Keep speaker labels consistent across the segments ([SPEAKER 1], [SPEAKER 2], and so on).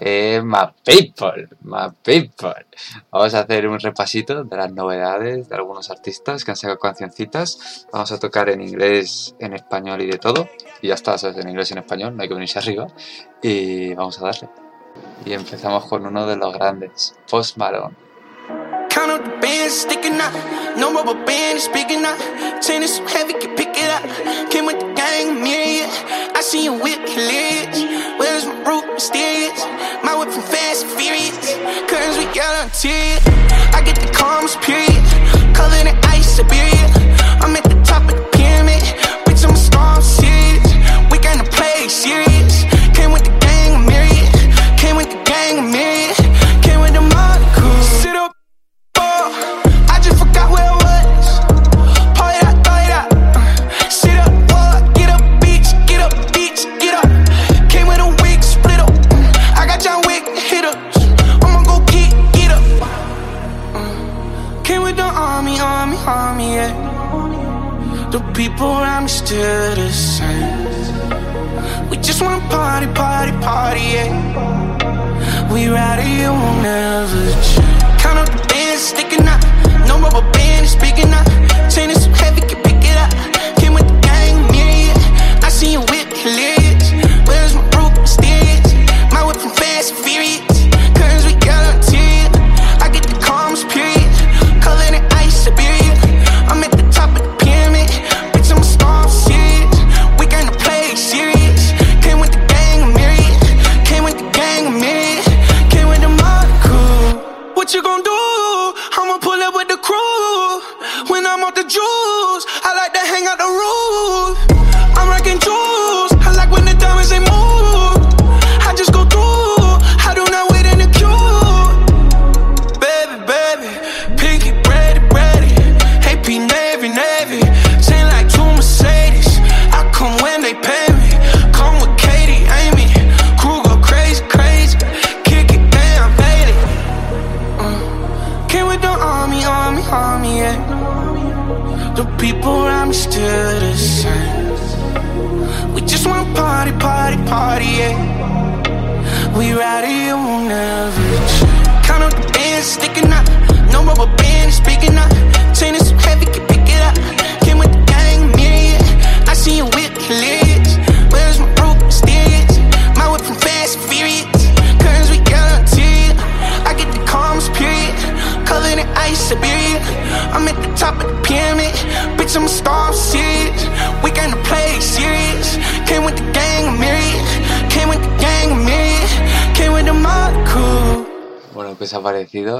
[SPEAKER 1] Eh, my people, my people. Vamos a hacer un repasito de las novedades de algunos artistas que han sacado cancioncitas. Vamos a tocar en inglés, en español y de todo. Y ya está, ¿sabes? En inglés y en español, no hay que venirse arriba. Y vamos a darle. Y empezamos con uno de los grandes, Post Malone. Count up the bands sticking out. No rubber band is big enough. Tennis so heavy, can pick it up. Came with the gang, myriad. I see you whip hilarious. Where's my root mysterious? My whip from fast and furious. Curtains we got on tear. I get the calmest period. Covered in ice, Siberia. I'm at the top of the pyramid. Bitch, I'm a star, I'm serious. We to play serious. Came with the gang, myriad. Came with the gang, myriad.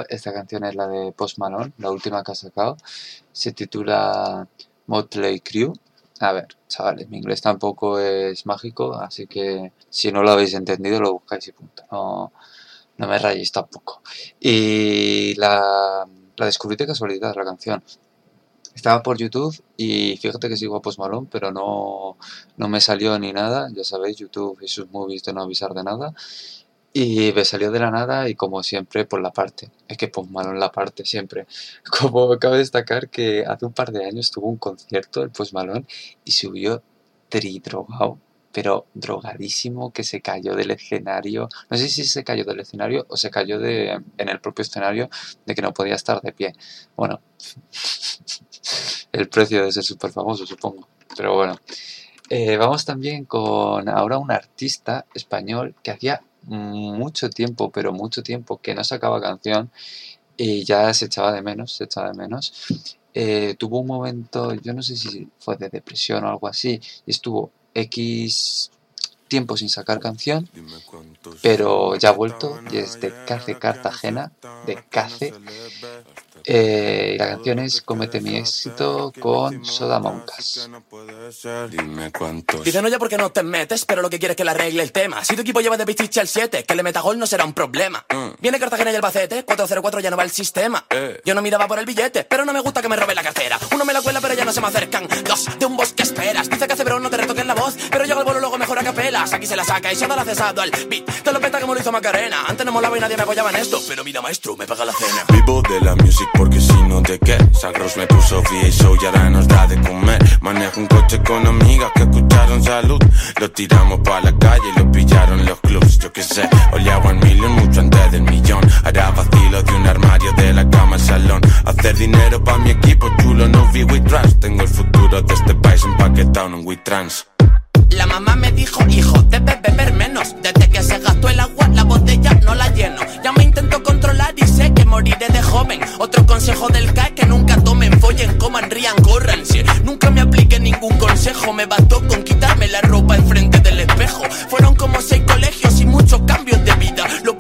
[SPEAKER 1] Esta canción es la de Post Malone, la última que ha sacado. Se titula Motley Crue. A ver, chavales, mi inglés tampoco es mágico, así que si no lo habéis entendido, lo buscáis y punto. No, no me rayéis tampoco. Y la, la descubrí de casualidad, la canción. Estaba por YouTube y fíjate que sigo a Post Malone, pero no, no me salió ni nada. Ya sabéis, YouTube y sus movies de no avisar de nada. Y me salió de la nada y como siempre por la parte. Es que Post Malone la parte siempre. Como cabe destacar que hace un par de años tuvo un concierto el Post Malone y subió tridrogado, pero drogadísimo que se cayó del escenario. No sé si se cayó del escenario o se cayó de, en el propio escenario de que no podía estar de pie. Bueno, el precio de ser súper famoso, supongo. Pero bueno. Eh, vamos también con ahora un artista español que hacía mucho tiempo, pero mucho tiempo que no sacaba canción y ya se echaba de menos, se echaba de menos. Eh, tuvo un momento, yo no sé si fue de depresión o algo así, y estuvo X tiempo sin sacar canción, pero ya ha vuelto y es de Cace Cartagena, de Cace,
[SPEAKER 2] Eh, la canción es Comete mi éxito con Soda Moncas.
[SPEAKER 3] Dice no ya porque no te metes, pero lo que quiere es que le arregle el tema. Si tu equipo lleva de pichiche al 7, que le meta gol no será un problema. Mm. Viene Cartagena y el Bacete, 404 ya no va el sistema. Eh. Yo no miraba por el billete, pero no me gusta que me robe la cartera. Uno me la cuela, pero ya no se me acercan. Dos, de un bosque esperas. Dice que hace bro, no te retoques la voz, pero llega el bolo luego capelas. Aquí se la saca y se da la cesado al beat. Te lo peta como lo hizo Macarena. Antes no molaba y nadie me apoyaba en esto, pero mira maestro, me paga la cena.
[SPEAKER 4] Vivo de la music porque si no te qué. Sagros me puso y show y ahora nos da de comer. Manejo un coche con amigas que escucharon salud. Lo tiramos pa' la calle y lo pillaron los clubs. Yo qué sé, oleaba en million mucho antes del millón. Hará vacilo de un armario de la cama al salón. Hacer dinero pa' mi equipo chulo, no vi we trans. Tengo el futuro de este país empaquetado en we trans.
[SPEAKER 3] La mamá me dijo, hijo, debes beber menos. Desde que se gastó el agua, la botella no la lleno. Ya me intento controlar y sé que moriré de joven. Otro consejo del CAE que nunca tomen, follen, coman, rían, corran. Si nunca me apliqué ningún consejo, me bastó con quitarme la ropa enfrente del espejo. Fueron como seis colegios y muchos cambios de vida. Los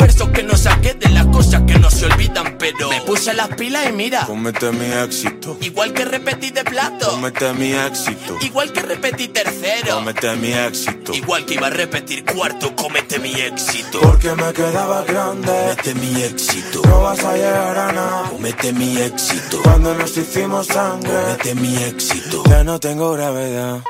[SPEAKER 3] cosas que no se olvidan, pero me puse las pilas y mira.
[SPEAKER 4] Comete mi éxito.
[SPEAKER 3] Igual que repetí de plato.
[SPEAKER 4] Comete mi éxito.
[SPEAKER 3] Igual que repetí tercero.
[SPEAKER 4] Comete mi éxito.
[SPEAKER 3] Igual que iba a repetir cuarto, comete mi éxito.
[SPEAKER 4] Porque me quedaba grande.
[SPEAKER 3] Comete mi éxito.
[SPEAKER 4] No vas a llegar a nada.
[SPEAKER 3] Comete mi éxito.
[SPEAKER 4] Cuando nos hicimos sangre.
[SPEAKER 3] Comete mi éxito.
[SPEAKER 4] Ya no tengo gravedad.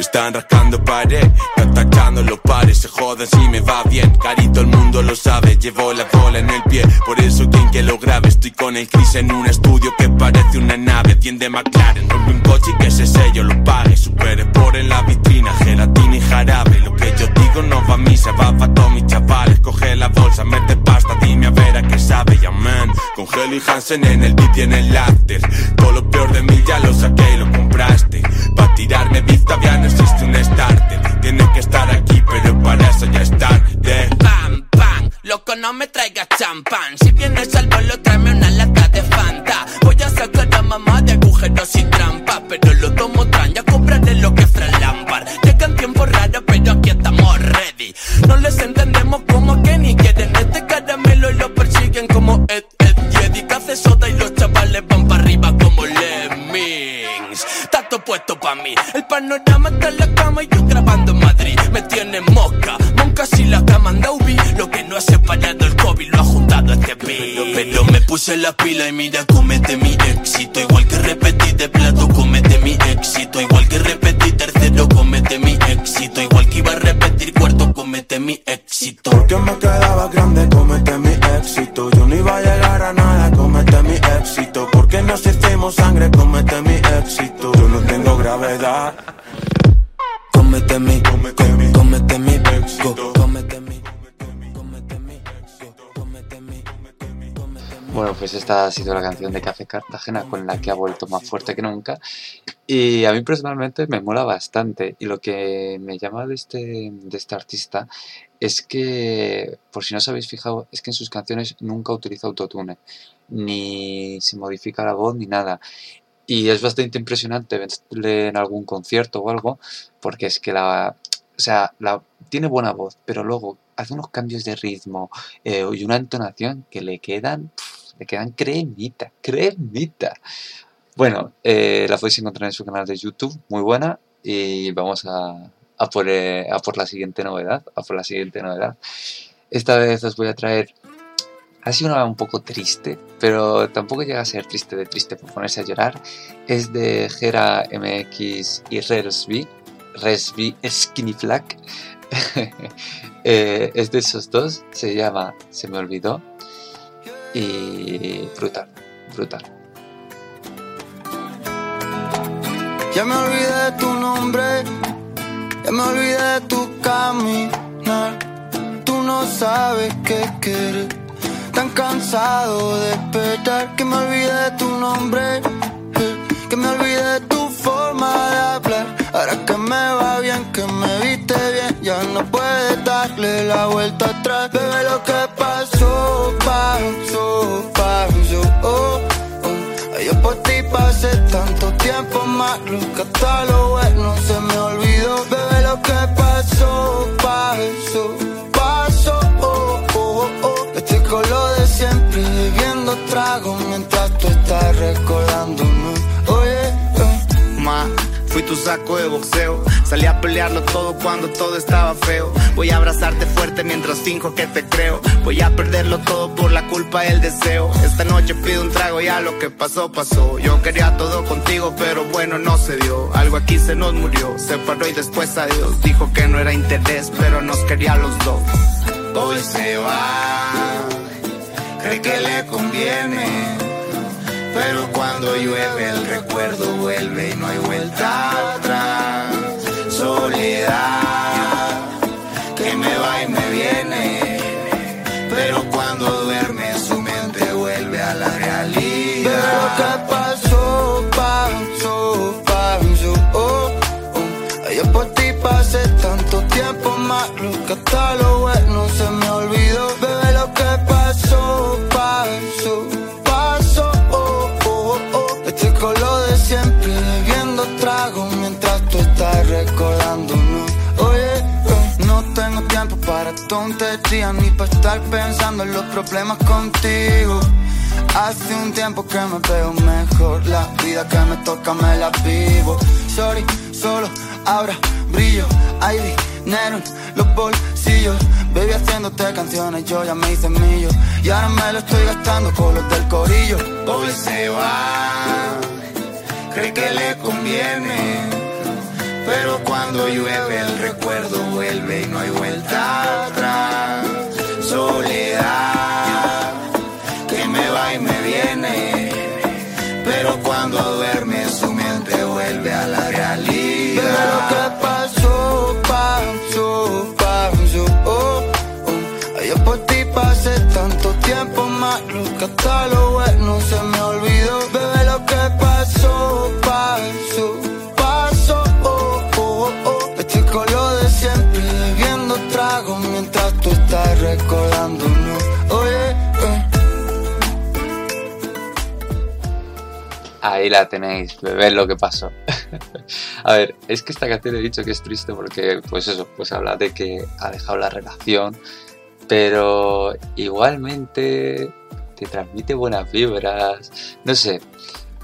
[SPEAKER 4] Están rascando pared, atacando los pares, se joden si me va bien. Carito, el mundo lo sabe, llevo la cola en el pie. Por eso, quien que lo grabe, estoy con el Chris en un estudio que parece una nave. Tiende McLaren, rompe un coche y que ese sello lo pague. Super por en la vitrina, gelatina y jarabe. Lo que yo digo no va a misa, va para todos mis chavales. Coge la bolsa, mete pasta, dime a ver a Con Heli Hansen en el beat y en el after. Todo lo peor de mí ya lo saqué y lo compraste. Pa' tirarme vista, ya no existe un starter. Tienes que estar aquí, pero para eso ya es tarde.
[SPEAKER 3] Pam, pam, loco, no me traigas champán. Si vienes al vuelo, tráeme una lata de Fanta. Voy a sacar a mamá de agujeros y trampa. Pero lo tomo tan, ya compraré lo que Fran Lampard. Llegan tiempos raros, pero aquí estamos ready. No les entendemos como que pa' mí. El panorama está en la cama y yo grabando en Madrid. Me tiene mosca, monca si la cama anda ubi. Lo que no ha separado el COVID lo ha juntado este beat. Pero me puse la pila y mira, comete mi éxito. Igual que repetí de plato, comete mi éxito. Igual que repetí tercero, comete mi éxito. Igual que iba a repetir cuarto, comete mi éxito.
[SPEAKER 4] Porque me quedaba grande, comete mi éxito. Yo no iba a llegar a nada, comete mi éxito. Porque nos hicimos sangre, comete
[SPEAKER 3] Comete mi,
[SPEAKER 4] Comete mi,
[SPEAKER 3] comete mi,
[SPEAKER 2] Bueno, pues esta ha sido la canción de Café Cartagena con la que ha vuelto más fuerte que nunca. Y a mí personalmente me mola bastante. Y lo que me llama de este, de este artista es que, por si no os habéis fijado, es que en sus canciones nunca utiliza autotune. Ni se modifica la voz ni nada. Y es bastante impresionante verle en algún concierto o algo, porque es que la, o sea, la, tiene buena voz, pero luego hace unos cambios de ritmo eh, y una entonación que le quedan, le quedan cremita, cremita. Bueno, eh, la podéis encontrar en su canal de YouTube, muy buena, y vamos a, a por, eh, a por la siguiente novedad, a por la siguiente novedad. Esta vez os voy a traer ha sido una un poco triste, pero tampoco llega a ser triste de triste por ponerse a llorar. Es de Gera MX y Resby, Resby Skinny Flack. Eh, es de esos dos, se llama Se me olvidó y brutal, brutal.
[SPEAKER 1] Ya me olvidé de tu nombre, ya me olvidé de tu caminar. Tú no sabes qué quieres, tan cansado de esperar que me olvidé de tu nombre, eh, que me olvidé de tu forma de hablar. Ahora que me va bien, que me viste bien, ya no puedes darle la vuelta atrás. Bebé, lo que pasó, pasó, pasó. Oh, oh. Yo por ti pasé tanto tiempo malo que hasta lo bueno se me olvidó. Trago mientras
[SPEAKER 5] tú estás recordándonos. Oye, eh.
[SPEAKER 6] Ma, fui tu saco de boxeo. Salí a pelearlo todo cuando todo estaba feo. Voy a abrazarte fuerte mientras finjo que te creo. Voy a perderlo todo por la culpa del deseo. Esta noche pido un trago, ya lo que pasó, pasó. Yo quería todo contigo, pero bueno, no se dio. Algo aquí se nos murió. Se paró y después adiós. Dijo que no era interés, pero nos quería los dos. Hoy se va, cree que le conviene. Pero cuando llueve el recuerdo vuelve
[SPEAKER 5] tonterías ni para estar pensando en los problemas contigo. Hace un tiempo que me veo mejor, la vida que me toca me la vivo. Sorry, solo ahora brillo, hay dinero en los bolsillos. Baby haciéndote canciones, yo ya me hice millo. Y ahora me lo estoy gastando con los del corillo.
[SPEAKER 6] Hoy se va, cree que le conviene. Pero cuando llueve el recuerdo vuelve y no hay vuelta atrás. Soledad, que me va y me viene. Pero cuando duerme La
[SPEAKER 2] tenéis, bebé lo que pasó. a ver, es que esta canción he dicho que es triste porque, pues eso, pues habla de que ha dejado la relación, pero igualmente te transmite buenas vibras, no sé,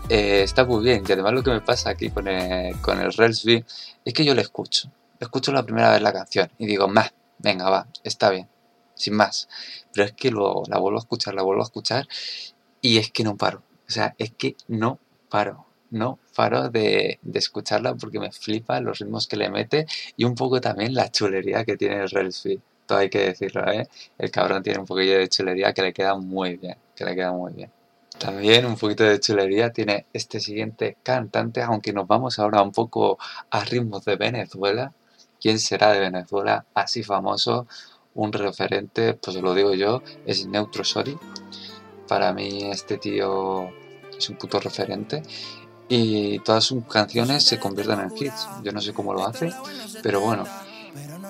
[SPEAKER 2] eh, está muy bien. Y además lo que me pasa aquí con el, con el Relsby es que yo le escucho, escucho la primera vez la canción y digo, más, venga, va, está bien, sin más. Pero es que luego la vuelvo a escuchar, la vuelvo a escuchar y es que no paro. O sea, es que no paro, no paro de, de escucharla porque me flipa los ritmos que le mete y un poco también la chulería que tiene el Relsby. Todo hay que decirlo, ¿eh? El cabrón tiene un poquillo de chulería que le queda muy bien, que le queda muy bien. También un poquito de chulería tiene este siguiente cantante, aunque nos vamos ahora un poco a ritmos de Venezuela. ¿Quién será de Venezuela así famoso? Un referente, pues lo digo yo, es Neutro Sori. Para mí este tío es un puto referente y todas sus canciones se convierten en hits. Yo no sé cómo lo hace, pero bueno,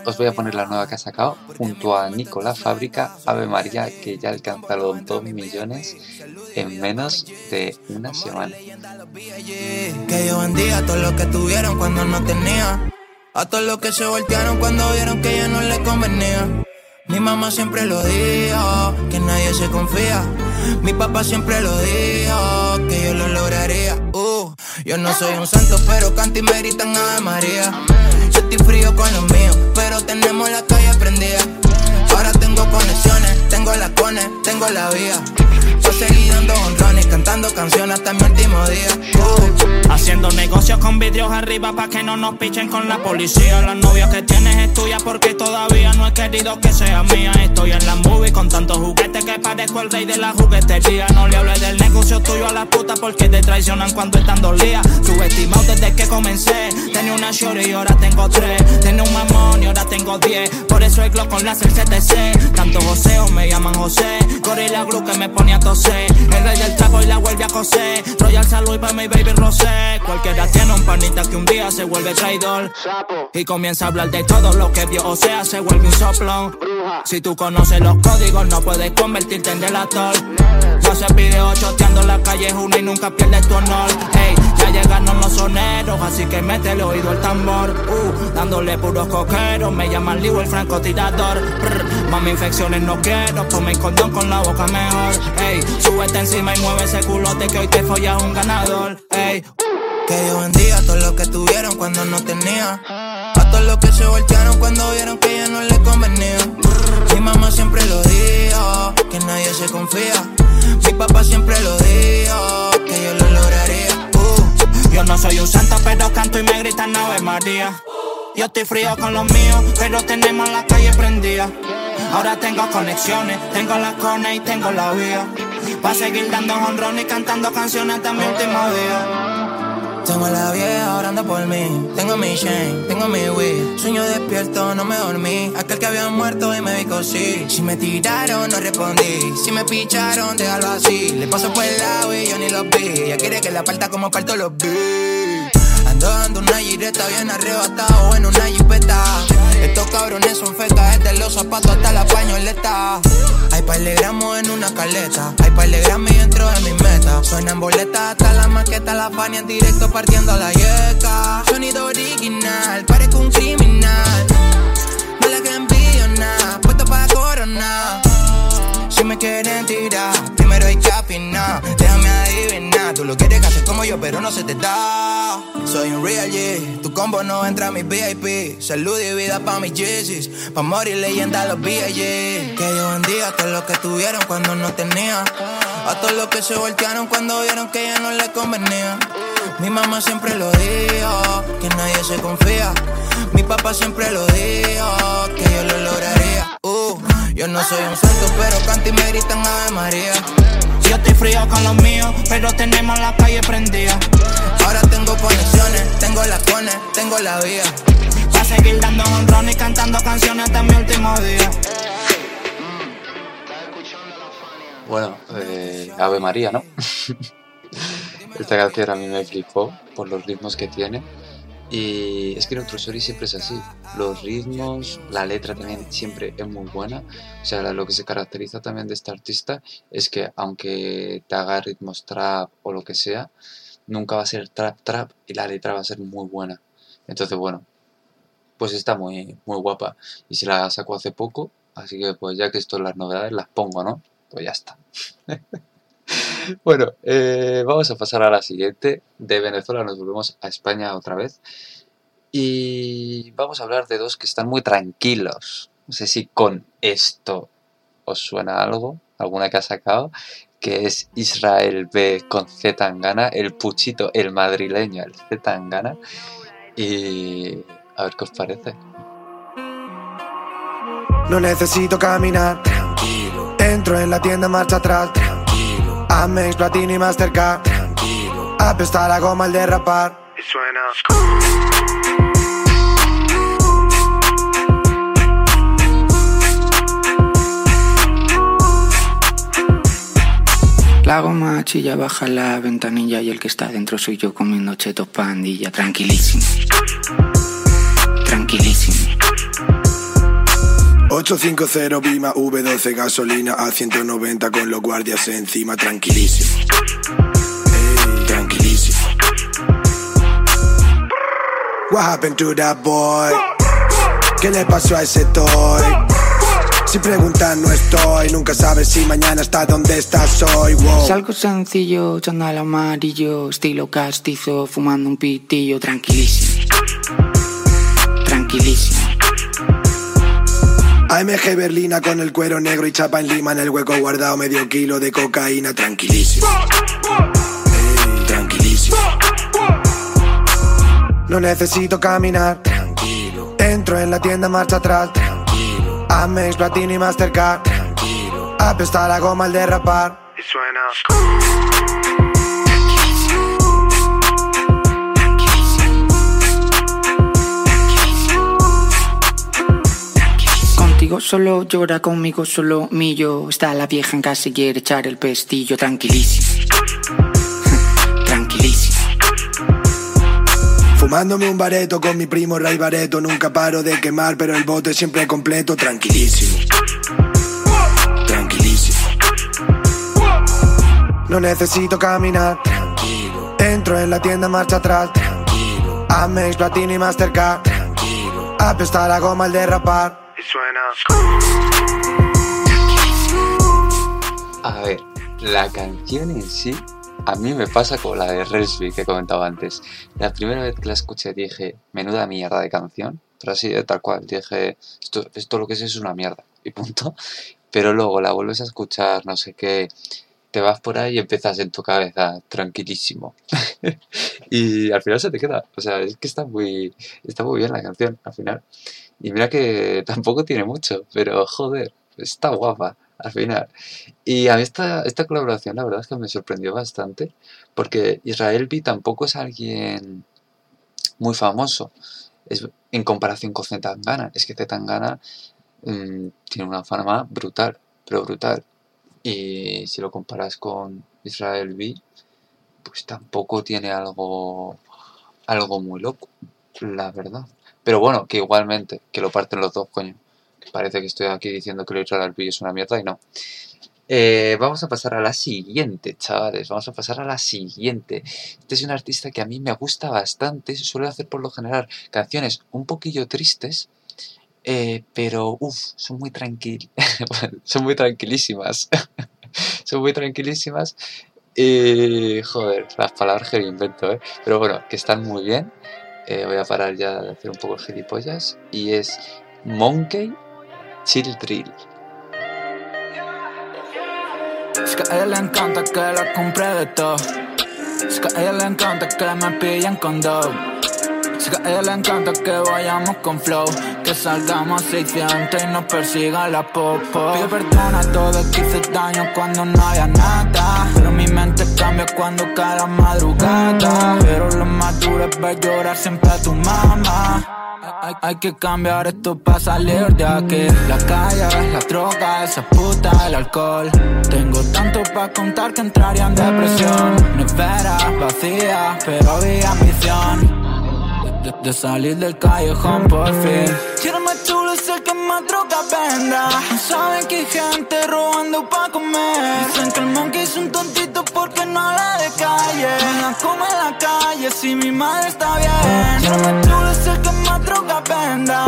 [SPEAKER 2] os voy a poner la nueva que ha sacado junto a Nicolás Fábrica, Ave María, que ya alcanza los 2 millones en menos de una semana.
[SPEAKER 7] Que yo vendía todo lo que tuvieron cuando no tenía. A todos los que se voltearon cuando vieron que ya no les convenía. Mi mamá siempre lo dijo, que nadie se confía. Mi papá siempre lo dijo, que yo lo lograría. Uh, yo no soy un santo, pero canto y me gritan Ave María. Yo estoy frío con los míos, pero tenemos la calle prendida. Ahora tengo conexiones, tengo la cone, tengo la vía. Seguí dando honrones, cantando canciones hasta mi último día. Uh.
[SPEAKER 8] Haciendo negocios con vidrios arriba pa' que no nos pichen con la policía. La novia que tienes es tuya porque todavía no he querido que sea mía. Estoy en la movie con tantos juguetes que parezco el rey de la juguetería. No le hables del negocio tuyo a la puta porque te traicionan cuando están dolidas. Subestimado desde que comencé. Tenía una shorty y ahora tengo tres. Tenía un mamón y ahora tengo diez. Por eso el Glock con la CTC. Tanto joseo me llaman José. Gorilla Glue que me ponía a toser. El rey del trapo y la vuelve a coser. Royal Salud para mi baby Rosé. Cualquiera tiene un panita que un día se vuelve traidor. Y comienza a hablar de todo lo que vio, o sea, se vuelve un soplón. Si tú conoces los códigos, no puedes convertirte en delator. No se pide choteando la calle es una y nunca pierdes tu honor. Ey, ya llegaron los soneros, así que mete el oído al tambor. Uh, dándole puros coqueros, me llaman Liu el francotirador. Brr, mami, infecciones no quiero, ponme condón con la boca mejor. Ey, súbete encima y mueve ese culote que hoy te follas un ganador. Ey,
[SPEAKER 7] que yo vendía todo lo que tuvieron cuando no tenía. A todos los que se voltearon cuando vieron que ya no les convenía. Mi mamá siempre lo dijo, que nadie se confía. Mi papá siempre lo dijo, que yo lo lograría.
[SPEAKER 8] Uh, yo no soy un santo, pero canto y me gritan Ave María. Yo estoy frío con los míos, pero tenemos la calle prendida. Ahora tengo conexiones, tengo la cone y tengo la vía. Va a seguir dando honrón y cantando canciones hasta mi último día.
[SPEAKER 7] Tengo la vieja orando por mí. Tengo mi chain, tengo mi weed. Sueño despierto, no me dormí. Aquel que había muerto y me vi cosí. Si me tiraron, no respondí. Si me picharon, déjalo así. Le paso por el lado y yo ni lo vi. Ella quiere que la parta como parto los vi. Ando dando una gireta bien arrebatado en una jipeta. Estos cabrones son fecas, desde los zapatos hasta la pañoleta. Hay par de gramos en una caleta, hay par de gramos dentro de mi meta. Suenan boletas hasta la maqueta, la fan en directo partiendo la yeca. Sonido original, parezco un criminal. No le envío nada, puesto para coronar. Si me quieren tirar, primero hay que afinar. Déjame adivinar, tú lo quieres hacer como yo, pero no se te da. Soy un real G, tu combo no entra a mi VIP. Salud y vida pa' mis Jesus, pa' morir leyenda los B.I.G. Que yo bendiga a todos los que tuvieron cuando no tenía. A todos los que se voltearon cuando vieron que ya no les convenía. Mi mamá siempre lo dijo, que nadie se confía. Mi papá siempre lo dijo, que yo lo lograría. Yo no soy un santo, pero canto y me gritan Ave María.
[SPEAKER 8] Yo estoy frío con los míos, pero tenemos la calle prendida.
[SPEAKER 7] Ahora tengo conexiones, tengo la cone, tengo la vía.
[SPEAKER 8] Va a seguir dando honrón y cantando canciones hasta mi último día.
[SPEAKER 2] Bueno, eh, Ave María, ¿no? Esta canción a mí me flipó por los ritmos que tiene. Y es que Neutrosori siempre es así. Los ritmos, la letra también siempre es muy buena. O sea, lo que se caracteriza también de este artista es que aunque te haga ritmos trap o lo que sea, nunca va a ser trap trap y la letra va a ser muy buena. Entonces, bueno, pues está muy, muy guapa. Y se la sacó hace poco, así que pues ya que esto es las novedades, las pongo, ¿no? Pues ya está. bueno, eh, vamos a pasar a la siguiente. De Venezuela nos volvemos a España otra vez. Y vamos a hablar de dos que están muy tranquilos. No sé si con esto os suena algo, alguna que ha sacado, que es Israel B con Z Tangana, el puchito, el madrileño, el Z Tangana. Y a ver qué os parece.
[SPEAKER 9] No necesito caminar, tranquilo. Entro en la tienda, marcha atrás, tranquilo. Amex, Platini, Mastercard, tranquilo. Apesta la goma al derrapar. Y suena.
[SPEAKER 10] La goma chilla, baja la ventanilla y el que está dentro soy yo comiendo chetos pandilla. Tranquilísimo.
[SPEAKER 9] 850 Bima V12 gasolina a 190 con los guardias encima, tranquilísimo. Tranquilísimo. What happened to that boy? ¿Qué le pasó a ese toy? Si preguntan no estoy, nunca sabes si mañana está donde estás hoy. Wow.
[SPEAKER 10] Salgo sencillo, chandal amarillo, estilo castizo, fumando un pitillo. Tranquilísimo. Tranquilísimo.
[SPEAKER 9] AMG Berlina con el cuero negro y chapa en lima en el hueco guardado medio kilo de cocaína, tranquilísimo. Tranquilísimo. No necesito caminar, tranquilo. Entro en la tienda, marcha atrás, tranquilo. Amex, Platini, Mastercard, tranquilo. Apesta la goma al derrapar. Y suena.
[SPEAKER 10] contigo solo, llora conmigo solo, mi yo. Está la vieja en casa y quiere echar el pestillo, tranquilísimo. tranquilísimo.
[SPEAKER 9] Fumándome un bareto con mi primo Ray Bareto, nunca paro de quemar, pero el bote siempre completo, tranquilísimo. Tranquilísimo. No necesito caminar, tranquilo. Entro en la tienda marcha atrás, tranquilo. Amex, Platini, Mastercard, tranquilo. Apestar la goma al derrapar. Suena.
[SPEAKER 2] A ver, la canción en sí, a mí me pasa con la de Resby que comentaba antes. La primera vez que la escuché dije, menuda mierda de canción, pero así de tal cual, dije, esto, esto lo que es es una mierda, y punto. Pero luego la vuelves a escuchar, no sé qué, te vas por ahí y empiezas en tu cabeza, tranquilísimo. y al final se te queda. O sea, es que está muy, está muy bien la canción, al final. Y mira que tampoco tiene mucho, pero joder, está guapa al final. Y a mí esta, esta colaboración la verdad es que me sorprendió bastante, porque Israel B tampoco es alguien muy famoso es, en comparación con Zetangana. Es que Zetangana mm, tiene una fama brutal, pero brutal. Y si lo comparas con Israel B, pues tampoco tiene algo, algo muy loco, la verdad. Pero bueno, que igualmente, que lo parten los dos, coño. Parece que estoy aquí diciendo que lo Israel B es una mierda y no. Eh, vamos a pasar a la siguiente, chavales. Vamos a pasar a la siguiente. Este es un artista que a mí me gusta bastante. Suele hacer por lo general canciones un poquillo tristes, eh, pero uff, son muy tranquil, son muy tranquilísimas. son muy tranquilísimas. Y joder, las palabras que invento, ¿eh? Pero bueno, que están muy bien. Eh, voy a parar ya de hacer un poco el gilipollas. Y es Monkey Chill Drill.
[SPEAKER 11] Es que a ella le encanta que la compre de todo. Es que a ella le encanta que me pillen con dos. Es que a ella le encanta que vayamos con flow. Que salgamos 600 y nos persiga la popo. Pido perdón a todos que hice daño cuando no había nada. Pero mi mente cambia cuando cae la madrugada. Pero lo más duro es ver llorar siempre a tu mamá. Hay, que cambiar esto para salir de aquí. La calle, la droga, esa puta, el alcohol. Tengo tanto para contar que entraría en depresión. Nevera vacía, pero había ambición. De, de salir del callejón por fin. Más chulo es el que más droga venda. Saben que hay gente robando pa' comer. Dicen que el monkey es un tontito porque no habla de calle. Me la come en la calle si mi madre está bien. Más chulo es el que más droga venda.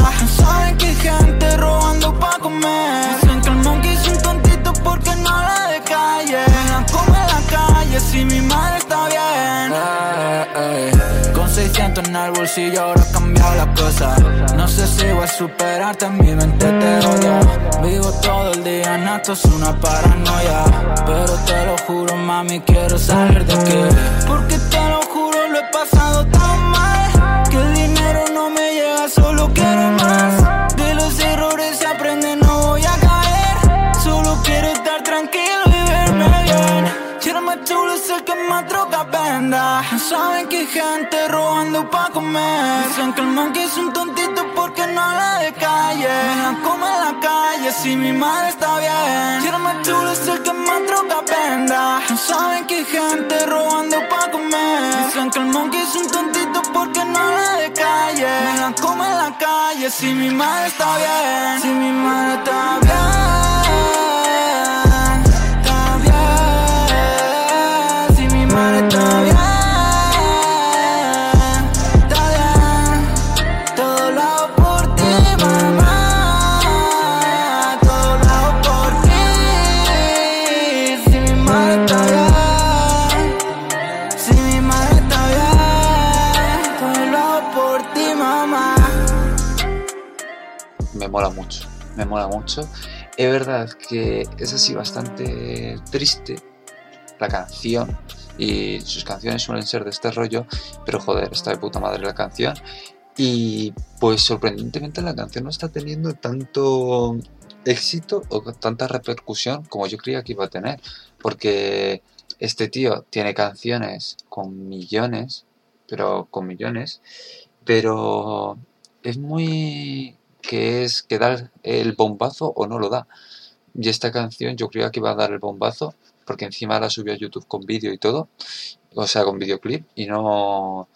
[SPEAKER 11] 600 en el bolsillo ahora ha cambiado la cosa. No sé si voy a superarte, en mi mente te odio. Vivo todo el día en esto, es una paranoia. Pero te lo juro, mami, quiero salir de aquí. Porque te lo juro, lo he pasado tan mal. No saben que hay gente robando pa' comer. Dicen que el monkey es un tontito porque no habla de calle. Me la come en la calle si mi madre está bien. Quiero más chulo es el que más droga venda. Saben que hay gente robando pa' comer. Dicen que el monkey es un tontito porque no habla de calle. Me la come en la calle si mi madre está bien. Si mi madre está bien. Está
[SPEAKER 2] mola mucho. Es verdad que es así bastante triste la canción y sus canciones suelen ser de este rollo, pero joder, está de puta madre la canción. Y pues sorprendentemente la canción no está teniendo tanto éxito o tanta repercusión como yo creía que iba a tener, porque este tío tiene canciones con millones, pero con millones, pero es muy que es que da el bombazo o no lo da. Y esta canción yo creía que iba a dar el bombazo, porque encima la subió a YouTube con vídeo y todo, o sea, con videoclip, y no,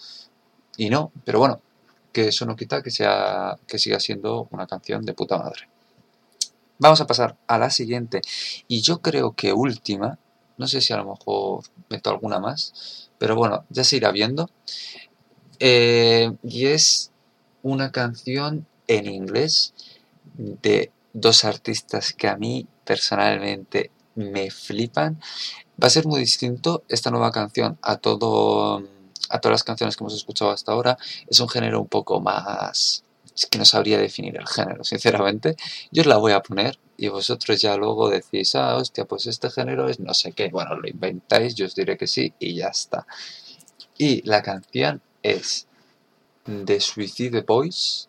[SPEAKER 2] y no, pero bueno, que eso no quita que sea, que siga siendo una canción de puta madre. Vamos a pasar a la siguiente, y yo creo que última, No sé si a lo mejor meto alguna más. Pero bueno, ya se irá viendo. Eh, y es una canción en inglés de dos artistas que a mí personalmente me flipan. Va a ser muy distinto esta nueva canción a todo a todas las canciones que hemos escuchado hasta ahora. Es un género un poco más es que no sabría definir el género, sinceramente. Yo os la voy a poner y vosotros ya luego decís, ah, hostia, pues este género es no sé qué. Bueno, lo inventáis, yo os diré que sí y ya está. Y la canción es The Suicide Boys,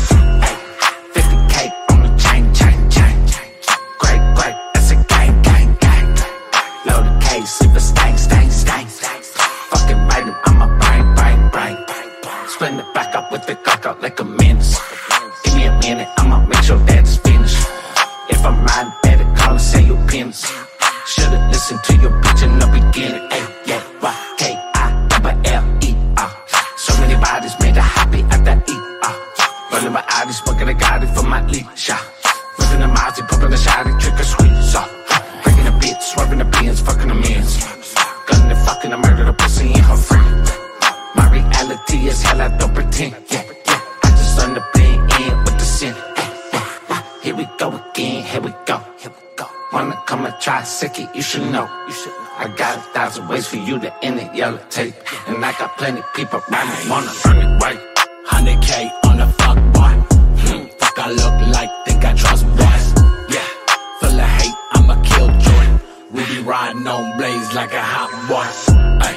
[SPEAKER 12] like a menace. Give me a minute, I'ma make sure that it's finished. If I'm riding, better call and say your penis. Should've listened to your bitch in the beginning. Sick it? You should know. You should. I got a thousand ways for you to end it. Yellow tape, and I got plenty people around me wanna earn it right. 100k on the fuck boy. Hmm, fuck I look like, think I trust boys. Yeah, full of hate, I'ma kill joy. We be riding on blaze like a hot boy. Ay,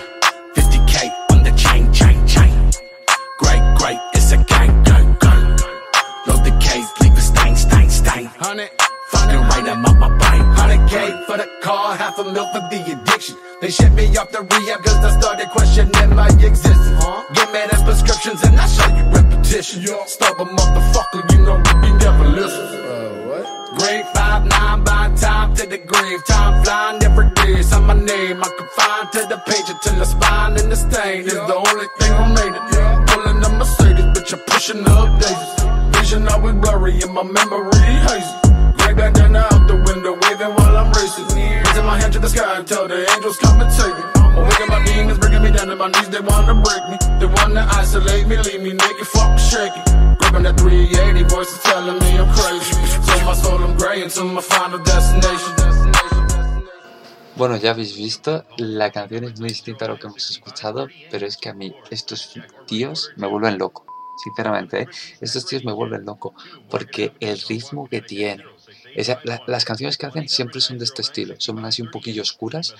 [SPEAKER 12] 50k on the chain, chain, chain. Great, great, it's a gang, gang, gang. Load the case, leave a stain, stain, stain. Honey, fucking right, I'm up my brain.
[SPEAKER 13] 100k for the car, half a mil for the addiction. They shipped me off the rehab cause I started questioning my existence. Get mad at prescriptions and I show you repetition. Stubborn motherfucker, you know we never listen. Uh, Grade 5, 9 by time to the grave. Time flying every day. It's on my name. I confined to the page until the spine and the stain is the only thing remaining. Pulling the Mercedes, bitch, I'm pushing the updates. Vision always blurry and my memory hazy. My tell the angels my me down to my knees. They wanna break me, they wanna isolate me, leave me that 380, voices telling me I'm crazy. My soul, I'm my final destination.
[SPEAKER 2] Bueno, ya habéis visto, la canción es muy distinta a lo que hemos escuchado, pero es que a mí estos tíos me vuelven loco, sinceramente, ¿eh? estos tíos me vuelven loco, porque el ritmo que tienen, esa- la- las canciones que hacen siempre son de este estilo, son así un poquillo oscuras,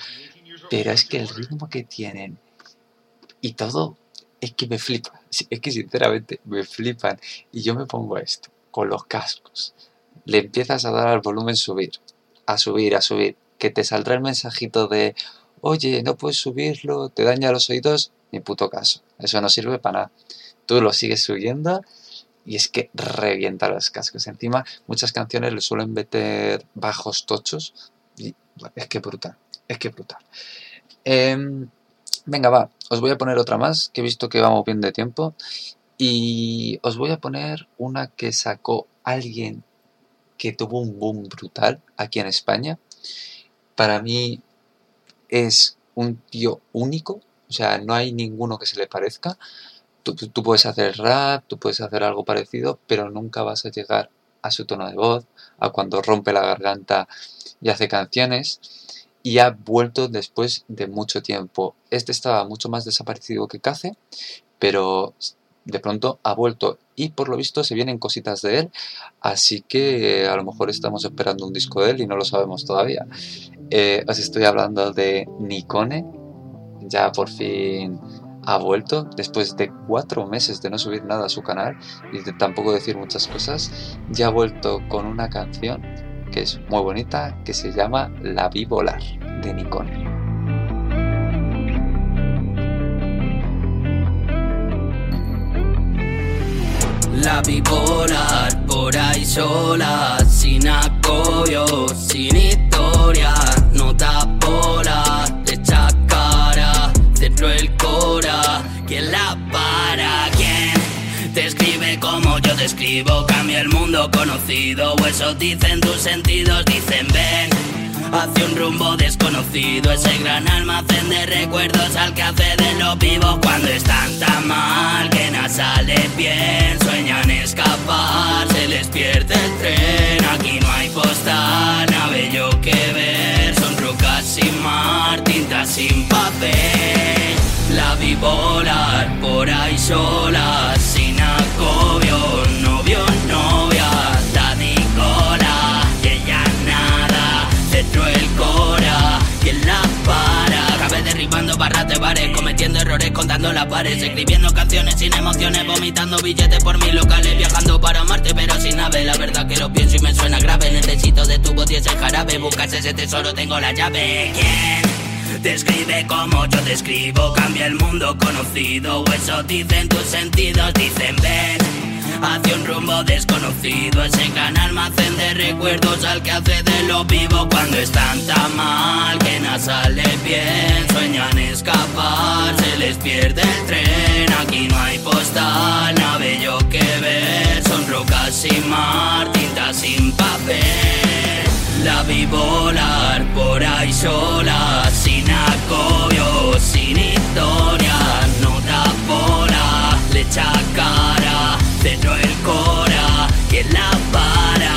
[SPEAKER 2] pero es que el ritmo que tienen y todo es que me flipa, es que sinceramente me flipan, y yo me pongo esto, con los cascos, le empiezas a dar al volumen subir, a subir, a subir, que te saldrá el mensajito de, oye, no puedes subirlo, te daña los oídos, ni puto caso, eso no sirve para nada. Tú lo sigues subiendo y es que revienta los cascos. Encima, muchas canciones le suelen meter bajos tochos y es que brutal, es que brutal. Em, venga, va, os voy a poner otra más, que he visto que vamos bien de tiempo, y os voy a poner una que sacó alguien que tuvo un boom brutal aquí en España. Para mí es un tío único, o sea, no hay ninguno que se le parezca. Tú, puedes hacer rap, tú puedes hacer algo parecido, pero nunca vas a llegar a su tono de voz, a cuando rompe la garganta y hace canciones. Y ha vuelto después de mucho tiempo. Este estaba mucho más desaparecido que Cace, pero de pronto ha vuelto y por lo visto se vienen cositas de él, así que a lo mejor estamos esperando un disco de él y no lo sabemos todavía. Eh, os estoy hablando de Nikone, ya por fin ha vuelto después de cuatro meses de no subir nada a su canal y de tampoco decir muchas cosas, ya ha vuelto con una canción que es muy bonita, que se llama La vi volar de Nikon.
[SPEAKER 14] La vi volar por ahí sola, sin acobio, sin historia, no por escribo? Cambia el mundo conocido, o eso dicen tus sentidos, dicen ven hacia un rumbo desconocido. Ese gran almacén de recuerdos al que hace de lo vivo cuando están tan mal que nada sale bien. Sueñan escapar, se les pierde el tren. Aquí no hay postal, nada bello que ver. Son rocas sin mar, tinta sin papel. La vi volar por ahí sola, sin agobio, derribando barras de bares, cometiendo errores, contando las pares, escribiendo canciones sin emociones, vomitando billetes por mis locales, viajando para Marte pero sin nave, la verdad que lo pienso y me suena grave, necesito de tu voz y ese jarabe, buscas ese tesoro, tengo la llave, ¿quién? Te escribe como yo te escribo, cambia el mundo conocido, o eso dicen tus sentidos, dicen ven hacia un rumbo desconocido, ese gran almacén de recuerdos al que hace de lo vivo cuando están tan mal que nada sale bien, sueñan escapar, se les pierde el tren, aquí no hay postal, nada bello que ver, son rocas sin mar, tinta sin papel. La vi volar por ahí sola, sin agobio, sin historia, no da bola, le echa cara, dentro el cora, quien la para,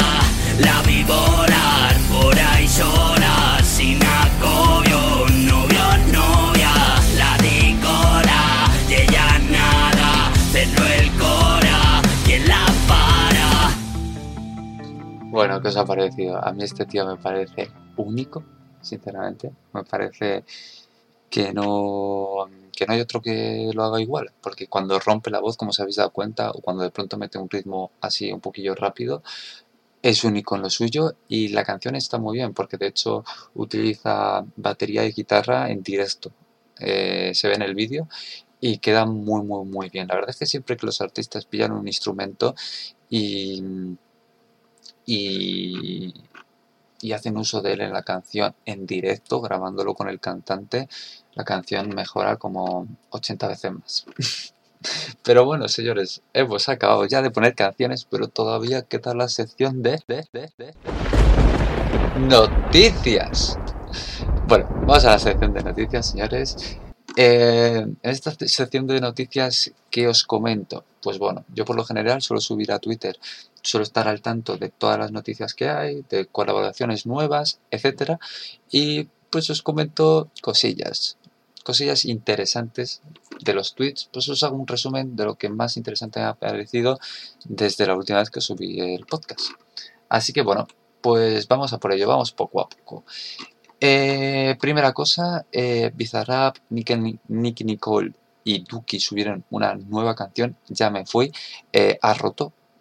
[SPEAKER 14] la vi volar por ahí sola, sin agobio, novio, novia, la di cola, y ella nada, dentro el cora, quien la para.
[SPEAKER 2] Bueno, ¿qué os ha parecido? A mí este tío me parece único, sinceramente. Me parece que no, que no hay otro que lo haga igual. Porque cuando rompe la voz, como os habéis dado cuenta, o cuando de pronto mete un ritmo así un poquillo rápido, es único en lo suyo y la canción está muy bien porque de hecho utiliza batería y guitarra en directo. Eh, se ve en el vídeo y queda muy muy muy bien. La verdad es que siempre que los artistas pillan un instrumento y, y, y hacen uso de él en la canción en directo, grabándolo con el cantante, la canción mejora como 80 veces más. Pero bueno, señores, hemos acabado ya de poner canciones, pero todavía queda la sección de, de, de, de noticias. Bueno, vamos a la sección de noticias, señores. Eh, en esta sección de noticias, ¿qué os comento? Pues bueno, yo por lo general suelo subir a Twitter, suelo estar al tanto de todas las noticias que hay, de colaboraciones nuevas, etcétera, y pues os comento cosillas, cosillas interesantes de los tweets, pues os hago un resumen de lo que más interesante me ha parecido desde la última vez que subí el podcast. Así que bueno, pues vamos a por ello, vamos poco a poco. Eh, primera cosa, eh, Bizarrap, Nicki, Nicki Nicole y Duki subieron una nueva canción, Ya me fui, eh, ha roto,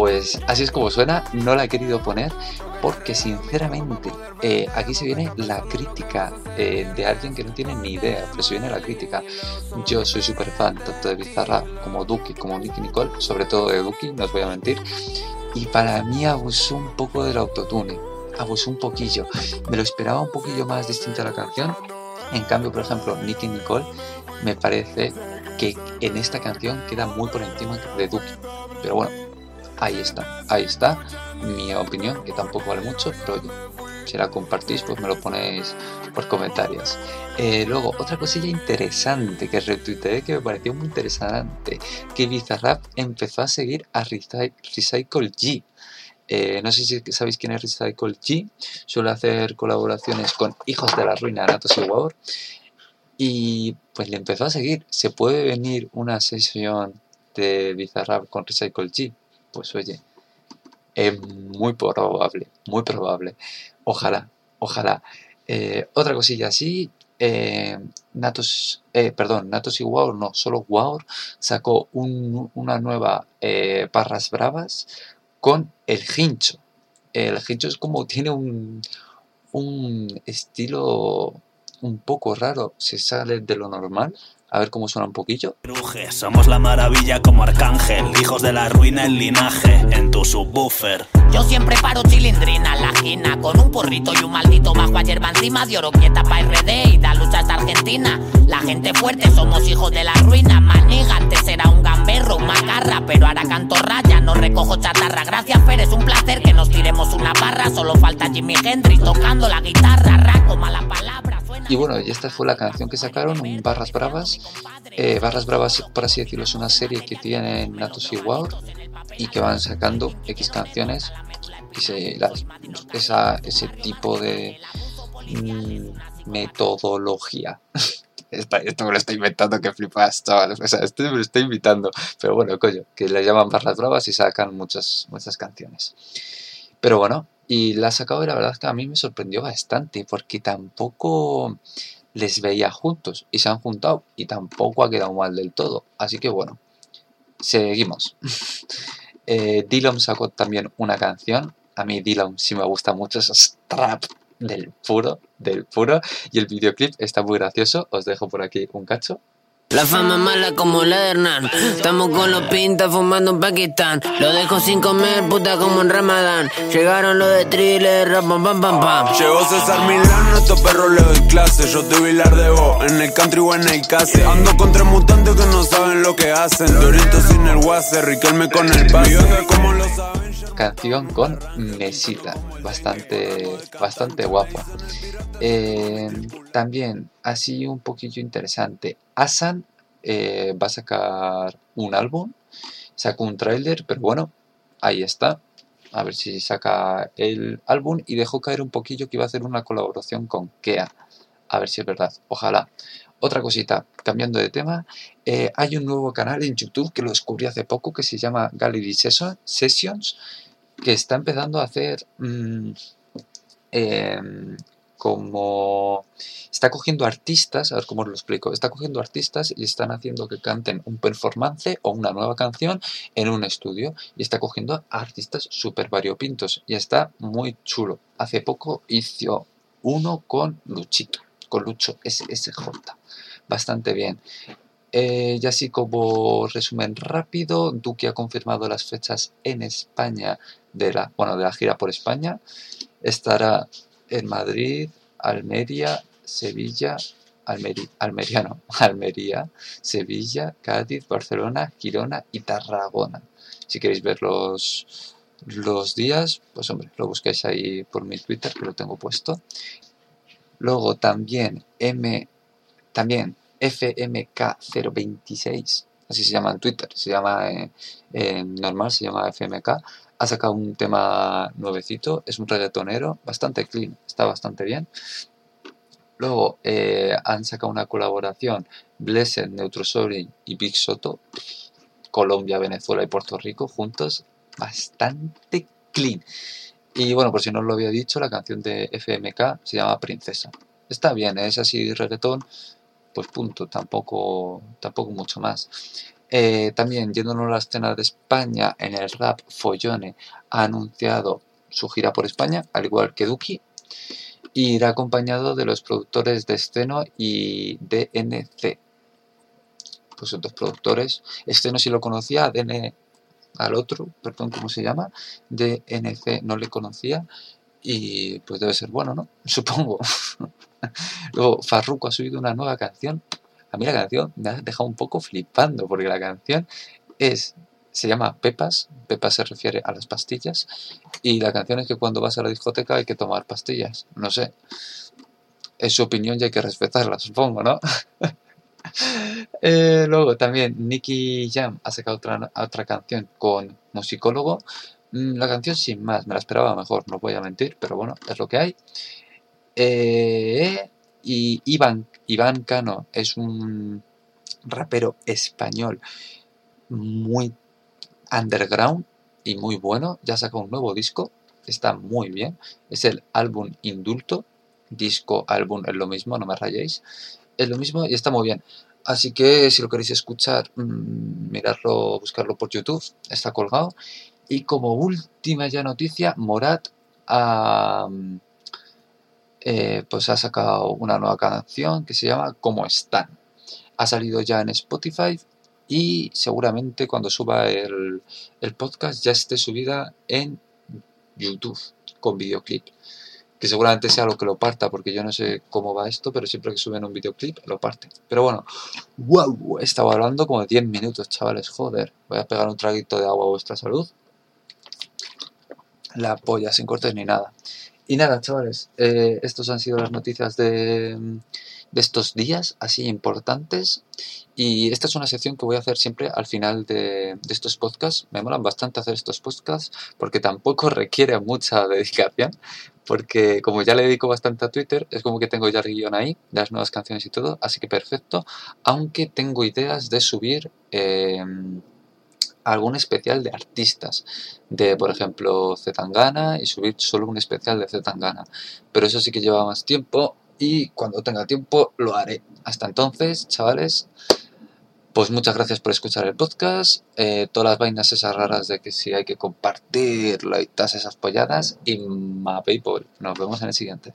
[SPEAKER 2] Pues así es como suena, no la he querido poner porque sinceramente eh, aquí se viene la crítica eh, de alguien que no tiene ni idea, pero se viene la crítica. Yo soy súper fan tanto de Bizarra como Duki como Nicky Nicole, sobre todo de Duki, no os voy a mentir, y para mí abusó un poco del autotune, abusó un poquillo, me lo esperaba un poquillo más distinta la canción, en cambio, por ejemplo, Nicky Nicole me parece que en esta canción queda muy por encima de Duki, pero bueno, ahí está, ahí está mi opinión, que tampoco vale mucho, pero oye, si la compartís, pues me lo ponéis por comentarios. Eh, luego, otra cosilla interesante que retuiteé que me pareció muy interesante, que Bizarrap empezó a seguir a Recy- Recycle G. Eh, no sé si sabéis quién es Recycle G, suele hacer colaboraciones con Hijos de la Ruina, Natos y War, y pues le empezó a seguir. ¿Se puede venir una sesión de Bizarrap con Recycle G? Pues oye, es muy probable, muy probable. Ojalá, ojalá. Eh, otra cosilla así, eh, Natos, eh, perdón, Natos y Wow, no, solo Wow sacó un- una nueva eh, Barras Bravas con el Hincho. El Hincho es como tiene un, un estilo un poco raro, se sale de lo normal. A ver cómo suena un poquillo.
[SPEAKER 11] Cruje, somos la maravilla como arcángel, hijos de la ruina el linaje, en tu subwoofer.
[SPEAKER 15] Yo siempre paro chilindrina en la esquina Con un porrito y un maldito bajo a hierba encima De oro quieta pa' RD y da lucha hasta Argentina La gente fuerte, somos hijos de la ruina Maniga, antes era un gamberro, un macarra Pero ahora canto raya, no recojo chatarra Gracias Fer, es un placer que nos tiremos una barra Solo falta Jimi Hendrix tocando la guitarra Raco, mala palabra
[SPEAKER 2] Y bueno, esta fue la canción que sacaron, un Barras Bravas. Eh, Barras Bravas, por así decirlo, es una serie que tienen Natos y Wow y que van sacando X canciones y se, esa, ese tipo de mm, metodología. Esto me lo estoy inventando que flipas, chaval. O sea, esto me lo estoy invitando. Pero bueno, coño, que le llaman barras bravas y sacan muchas, muchas canciones. Pero bueno, y la ha sacado y la verdad es que a mí me sorprendió bastante porque tampoco les veía juntos y se han juntado y tampoco ha quedado mal del todo. Así que bueno, seguimos. eh, sacó también una canción. A mí Dylan sí me gusta mucho, esos trap del puro, del puro. Y el videoclip está muy gracioso. Os dejo por aquí un cacho.
[SPEAKER 16] La fama mala como la de Hernán. Estamos con los pintas fumando en Pakistán. Lo dejo sin comer, puta como en Ramadán. Llegaron los de thriller, rap, pam, pam, pam.
[SPEAKER 4] Llegó César Milano, estos perros le doy clase. Yo te Vilar de vos, en el country o en el case. Ando con tres mutantes que no saben lo que hacen. Dorito sin el guase, Riquelme con el pase. Como lo saben.
[SPEAKER 2] canción con Mesita, bastante, bastante guapa. Eh, también, así un poquillo interesante, Asan eh, va a sacar un álbum, sacó un tráiler, pero bueno, ahí está. A ver si saca el álbum y dejó caer un poquillo que iba a hacer una colaboración con Kea. A ver si es verdad, ojalá. Otra cosita, cambiando de tema, eh, hay un nuevo canal en YouTube que lo descubrí hace poco que se llama Gallery Session- Sessions, que está empezando a hacer mm, em, como está cogiendo artistas, a ver cómo os lo explico, está cogiendo artistas y están haciendo que canten un performance o una nueva canción en un estudio y está cogiendo artistas súper variopintos y está muy chulo. Hace poco hizo uno con Luchito, con Lucho SSJ, bastante bien. Eh, y así como resumen rápido, Duque ha confirmado las fechas en España de la, bueno, de la gira por España. Estará en Madrid, Almería, Sevilla, Almeri- Almería, no, Almería, Sevilla, Cádiz, Barcelona, Girona y Tarragona. Si queréis ver los, los días, pues hombre, lo buscáis ahí por mi Twitter, que lo tengo puesto. Luego también M, también FMK026, así se llama en Twitter, se llama eh, eh, normal, se llama FMK, ha sacado un tema nuevecito, es un reggaetonero, bastante clean, está bastante bien. Luego eh, han sacado una colaboración, Blessed, Neutrosori y Big Soto, Colombia, Venezuela y Puerto Rico juntos, bastante clean. Y bueno, por si no os lo había dicho, la canción de FMK se llama Princesa. Está bien, es así reggaetón, pues punto, tampoco, tampoco mucho más. Eh, también, yéndonos a la escena de España, en el rap, Follone ha anunciado su gira por España, al igual que Duki, y irá acompañado de los productores de Esceno y DNC. Pues son dos productores. Esceno sí lo conocía, DN al otro, perdón, ¿cómo se llama? DNC no le conocía y pues debe ser bueno, ¿no? Supongo. Luego, Farruko ha subido una nueva canción. A mí la canción me ha dejado un poco flipando, porque la canción es, se llama Pepas, Pepas se refiere a las pastillas, y la canción es que cuando vas a la discoteca hay que tomar pastillas. No sé, es su opinión y hay que respetarla, supongo, ¿no? Eh, luego también Nicky Jam ha sacado otra, otra canción con musicólogo. Mm, La canción sin más, me la esperaba mejor, no voy a mentir, pero bueno, es lo que hay. Eh, y Iván, Iván Cano es un rapero español muy underground y muy bueno. Ya sacó un nuevo disco, está muy bien. Es el álbum Indulto. disco, álbum, es lo mismo, no me rayéis. Es lo mismo y está muy bien. Así que si lo queréis escuchar, mmm, miradlo, buscarlo por YouTube, está colgado. Y como última ya noticia, Morat ha, eh, pues ha sacado una nueva canción que se llama Como están. Ha salido ya en Spotify y seguramente cuando suba el, el podcast ya esté subida en YouTube con videoclip que seguramente sea lo que lo parta, porque yo no sé cómo va esto, pero siempre que suben un videoclip lo parte. Pero bueno, wow, estaba hablando como de 10 minutos, chavales, joder. Voy a pegar un traguito de agua a vuestra salud. La polla, sin cortes ni nada. Y nada, chavales, eh, estos han sido las noticias de, de estos días así importantes. Y esta es una sección que voy a hacer siempre al final de, de, estos podcasts. Me molan bastante hacer estos podcasts porque tampoco requiere mucha dedicación. Porque como ya le dedico bastante a Twitter, es como que tengo ya el guion ahí las nuevas canciones y todo. Así que perfecto. Aunque tengo ideas de subir eh, algún especial de artistas. De, por ejemplo, Zetangana y subir solo un especial de Zetangana. Pero eso sí que lleva más tiempo y cuando tenga tiempo lo haré. Hasta entonces, chavales, pues muchas gracias por escuchar el podcast. Eh, todas las vainas esas raras de que si hay que compartirlo y todas esas polladas. Y ma PayPal. Nos vemos en el siguiente.